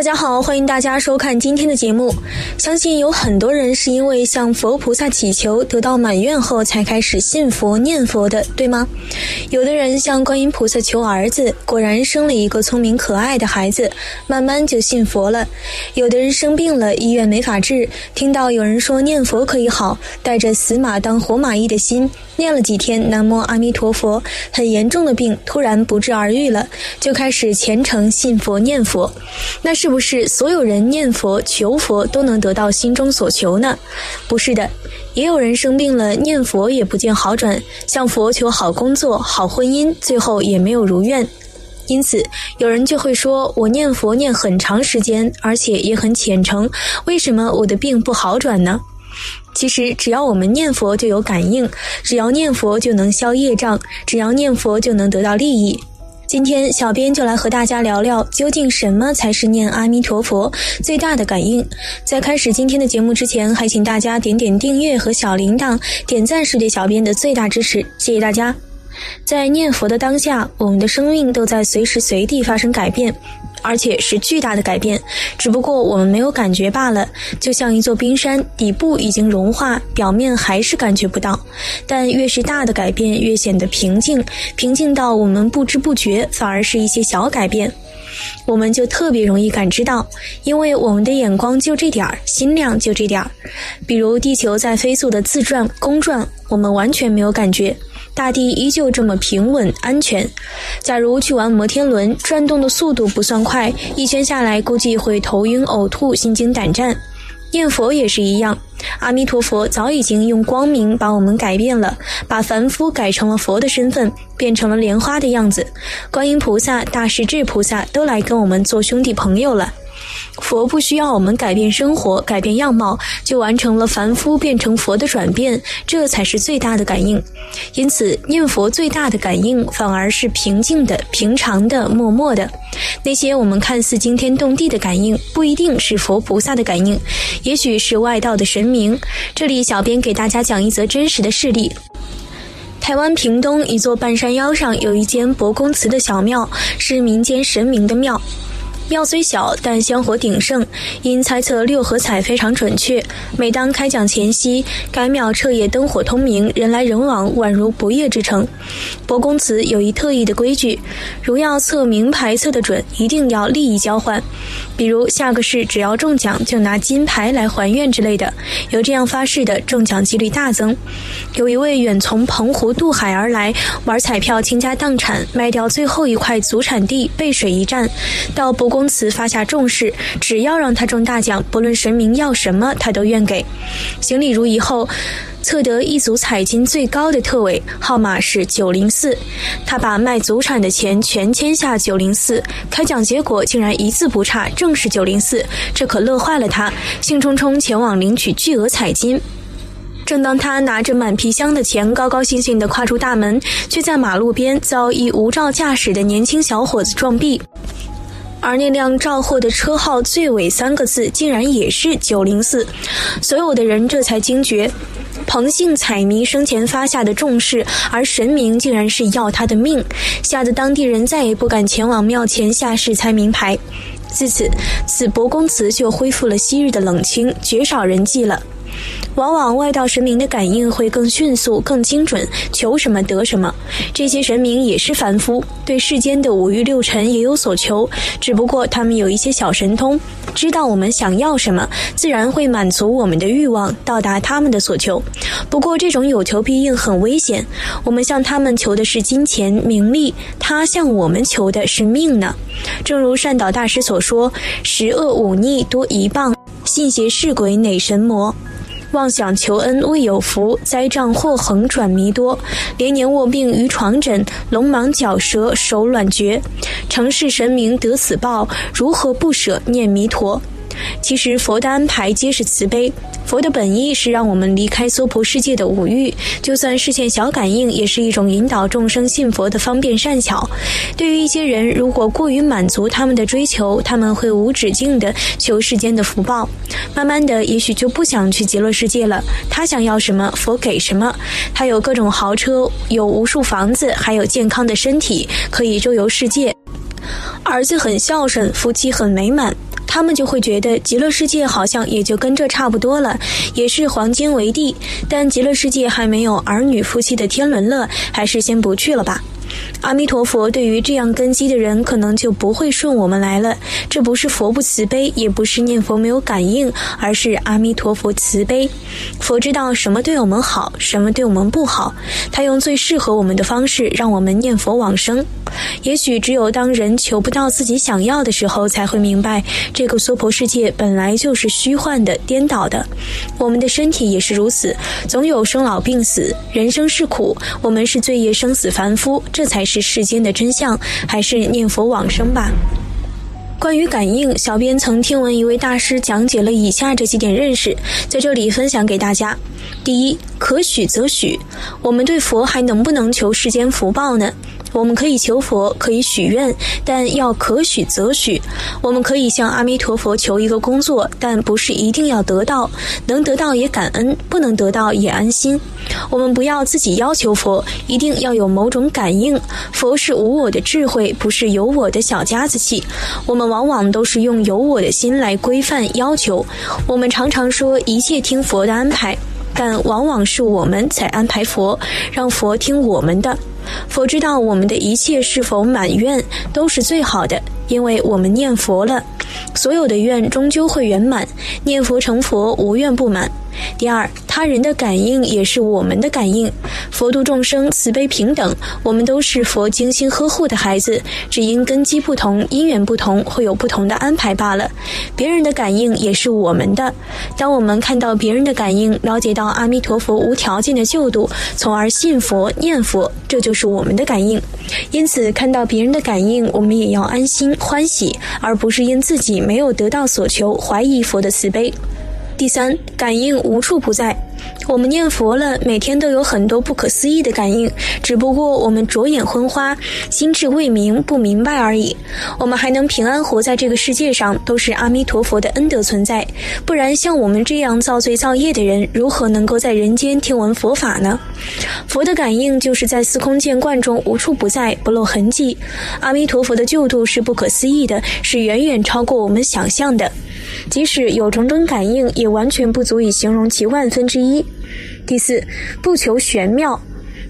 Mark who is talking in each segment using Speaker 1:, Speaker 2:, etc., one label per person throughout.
Speaker 1: 大家好，欢迎大家收看今天的节目。相信有很多人是因为向佛菩萨祈求得到满愿后，才开始信佛念佛的，对吗？有的人向观音菩萨求儿子，果然生了一个聪明可爱的孩子，慢慢就信佛了。有的人生病了，医院没法治，听到有人说念佛可以好，带着死马当活马医的心，念了几天南无阿弥陀佛，很严重的病突然不治而愈了，就开始虔诚信佛念佛。那是不是所有人念佛求佛都能得到心中所求呢？不是的，也有人生病了念佛也不见好转，向佛求好工作、好婚姻，最后也没有如愿。因此，有人就会说：“我念佛念很长时间，而且也很虔诚，为什么我的病不好转呢？”其实，只要我们念佛就有感应，只要念佛就能消业障，只要念佛就能得到利益。今天，小编就来和大家聊聊，究竟什么才是念阿弥陀佛最大的感应。在开始今天的节目之前，还请大家点点订阅和小铃铛，点赞是对小编的最大支持，谢谢大家。在念佛的当下，我们的生命都在随时随地发生改变。而且是巨大的改变，只不过我们没有感觉罢了。就像一座冰山，底部已经融化，表面还是感觉不到。但越是大的改变，越显得平静，平静到我们不知不觉，反而是一些小改变，我们就特别容易感知到，因为我们的眼光就这点儿，心量就这点儿。比如地球在飞速的自转、公转，我们完全没有感觉。大地依旧这么平稳安全。假如去玩摩天轮，转动的速度不算快，一圈下来估计会头晕呕吐、心惊胆战。念佛也是一样，阿弥陀佛早已经用光明把我们改变了，把凡夫改成了佛的身份，变成了莲花的样子。观音菩萨、大势至菩萨都来跟我们做兄弟朋友了。佛不需要我们改变生活、改变样貌，就完成了凡夫变成佛的转变，这才是最大的感应。因此，念佛最大的感应反而是平静的、平常的、默默的。那些我们看似惊天动地的感应，不一定是佛菩萨的感应，也许是外道的神明。这里，小编给大家讲一则真实的事例：台湾屏东一座半山腰上有一间伯公祠的小庙，是民间神明的庙。庙虽小，但香火鼎盛。因猜测六合彩非常准确，每当开奖前夕，该庙彻夜灯火通明，人来人往，宛如不夜之城。伯公祠有一特异的规矩：如要测名牌测得准，一定要利益交换。比如下个市只要中奖，就拿金牌来还愿之类的。有这样发誓的，中奖几率大增。有一位远从澎湖渡海而来，玩彩票倾家荡产，卖掉最后一块祖产地，背水一战，到伯公。公祠发下重誓，只要让他中大奖，不论神明要什么，他都愿给。行礼如仪后，测得一组彩金最高的特尾号码是九零四，他把卖祖产的钱全签下九零四，开奖结果竟然一字不差，正是九零四，这可乐坏了他，兴冲冲前往领取巨额彩金。正当他拿着满皮箱的钱，高高兴兴地跨出大门，却在马路边遭一无照驾驶的年轻小伙子撞壁。而那辆肇祸的车号最尾三个字竟然也是九零四，所有的人这才惊觉，彭姓彩迷生前发下的重誓，而神明竟然是要他的命，吓得当地人再也不敢前往庙前下示猜名牌。自此，此伯公祠就恢复了昔日的冷清，绝少人迹了。往往外道神明的感应会更迅速、更精准，求什么得什么。这些神明也是凡夫，对世间的五欲六尘也有所求，只不过他们有一些小神通，知道我们想要什么，自然会满足我们的欲望，到达他们的所求。不过这种有求必应很危险，我们向他们求的是金钱、名利，他向我们求的是命呢。正如善导大师所说：“十恶五逆多一棒，信邪事鬼乃神魔。”妄想求恩未有福，灾障祸横转弥多。连年卧病于床枕，龙蟒绞舌手卵绝。城市神明得此报，如何不舍念弥陀？其实佛的安排皆是慈悲。佛的本意是让我们离开娑婆世界的五欲，就算视线小感应，也是一种引导众生信佛的方便善巧。对于一些人，如果过于满足他们的追求，他们会无止境的求世间的福报，慢慢的，也许就不想去极乐世界了。他想要什么，佛给什么。他有各种豪车，有无数房子，还有健康的身体，可以周游世界。儿子很孝顺，夫妻很美满。他们就会觉得极乐世界好像也就跟这差不多了，也是黄金为地，但极乐世界还没有儿女夫妻的天伦乐，还是先不去了吧。阿弥陀佛，对于这样根基的人，可能就不会顺我们来了。这不是佛不慈悲，也不是念佛没有感应，而是阿弥陀佛慈悲。佛知道什么对我们好，什么对我们不好，他用最适合我们的方式让我们念佛往生。也许只有当人求不到自己想要的时候，才会明白这个娑婆世界本来就是虚幻的、颠倒的。我们的身体也是如此，总有生老病死，人生是苦，我们是罪业生死凡夫。这才是世间的真相，还是念佛往生吧。关于感应，小编曾听闻一位大师讲解了以下这几点认识，在这里分享给大家。第一，可许则许，我们对佛还能不能求世间福报呢？我们可以求佛，可以许愿，但要可许则许。我们可以向阿弥陀佛求一个工作，但不是一定要得到，能得到也感恩，不能得到也安心。我们不要自己要求佛，一定要有某种感应。佛是无我的智慧，不是有我的小家子气。我们往往都是用有我的心来规范要求。我们常常说一切听佛的安排，但往往是我们在安排佛，让佛听我们的。佛知道我们的一切是否满愿，都是最好的，因为我们念佛了，所有的愿终究会圆满。念佛成佛，无愿不满。第二，他人的感应也是我们的感应。佛度众生，慈悲平等，我们都是佛精心呵护的孩子，只因根基不同，因缘不同，会有不同的安排罢了。别人的感应也是我们的。当我们看到别人的感应，了解到阿弥陀佛无条件的救度，从而信佛念佛，这就是我们的感应。因此，看到别人的感应，我们也要安心欢喜，而不是因自己己没有得到所求，怀疑佛的慈悲。第三，感应无处不在。我们念佛了，每天都有很多不可思议的感应，只不过我们着眼昏花，心智未明，不明白而已。我们还能平安活在这个世界上，都是阿弥陀佛的恩德存在。不然，像我们这样造罪造业的人，如何能够在人间听闻佛法呢？佛的感应就是在司空见惯中无处不在，不露痕迹。阿弥陀佛的救度是不可思议的，是远远超过我们想象的。即使有种种感应，也完全不足以形容其万分之一。一第四，不求玄妙，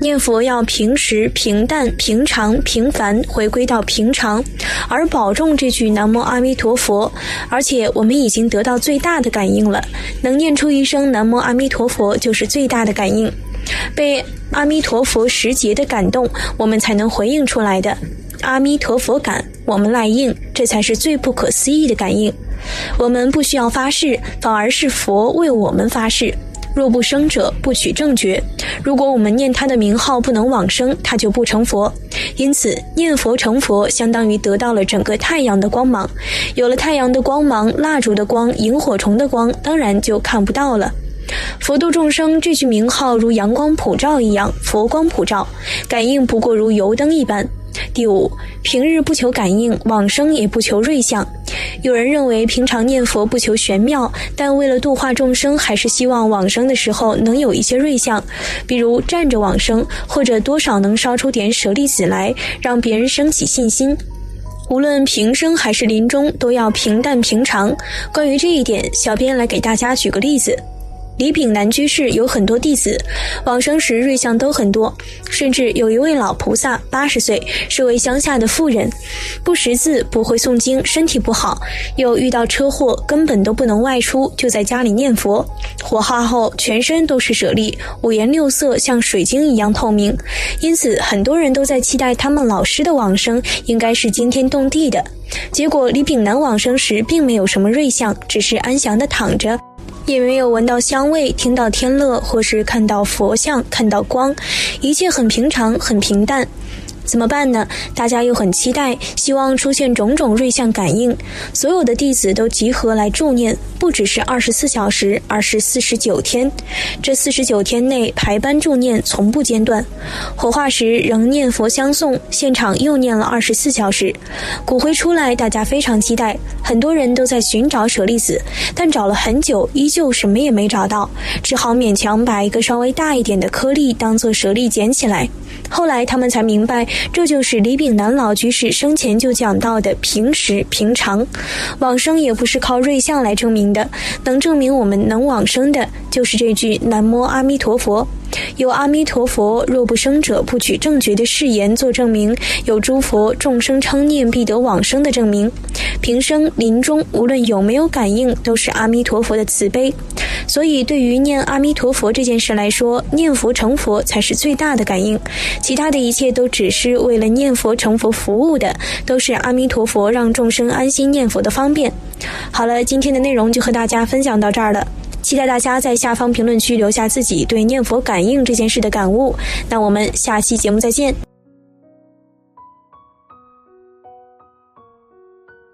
Speaker 1: 念佛要平时、平淡、平常、平凡，回归到平常，而保重这句南无阿弥陀佛。而且我们已经得到最大的感应了，能念出一声南无阿弥陀佛，就是最大的感应。被阿弥陀佛时节的感动，我们才能回应出来的。阿弥陀佛感，我们来应，这才是最不可思议的感应。我们不需要发誓，反而是佛为我们发誓。若不生者，不取正觉。如果我们念他的名号不能往生，他就不成佛。因此，念佛成佛，相当于得到了整个太阳的光芒。有了太阳的光芒，蜡烛的光，萤火虫的光，当然就看不到了。佛度众生这句名号如阳光普照一样，佛光普照，感应不过如油灯一般。第五，平日不求感应，往生也不求瑞相。有人认为平常念佛不求玄妙，但为了度化众生，还是希望往生的时候能有一些瑞相，比如站着往生，或者多少能烧出点舍利子来，让别人升起信心。无论平生还是临终，都要平淡平常。关于这一点，小编来给大家举个例子。李炳南居士有很多弟子，往生时瑞相都很多，甚至有一位老菩萨，八十岁，是位乡下的妇人，不识字，不会诵经，身体不好，又遇到车祸，根本都不能外出，就在家里念佛。火化后，全身都是舍利，五颜六色，像水晶一样透明。因此，很多人都在期待他们老师的往生应该是惊天动地的。结果，李炳南往生时并没有什么瑞相，只是安详的躺着。也没有闻到香味，听到天乐，或是看到佛像，看到光，一切很平常，很平淡。怎么办呢？大家又很期待，希望出现种种瑞相感应。所有的弟子都集合来助念，不只是二十四小时，而是四十九天。这四十九天内排班助念，从不间断。火化时仍念佛相送，现场又念了二十四小时。骨灰出来，大家非常期待，很多人都在寻找舍利子，但找了很久，依旧什么也没找到，只好勉强把一个稍微大一点的颗粒当做舍利捡起来。后来他们才明白，这就是李炳南老居士生前就讲到的平时平常。往生也不是靠瑞相来证明的，能证明我们能往生的，就是这句“南无阿弥陀佛”。有阿弥陀佛，若不生者不取正觉的誓言做证明，有诸佛众生称念必得往生的证明。平生临终，无论有没有感应，都是阿弥陀佛的慈悲。所以，对于念阿弥陀佛这件事来说，念佛成佛才是最大的感应，其他的一切都只是为了念佛成佛服务的，都是阿弥陀佛让众生安心念佛的方便。好了，今天的内容就和大家分享到这儿了。期待大家在下方评论区留下自己对念佛感应这件事的感悟。那我们下期节目再见。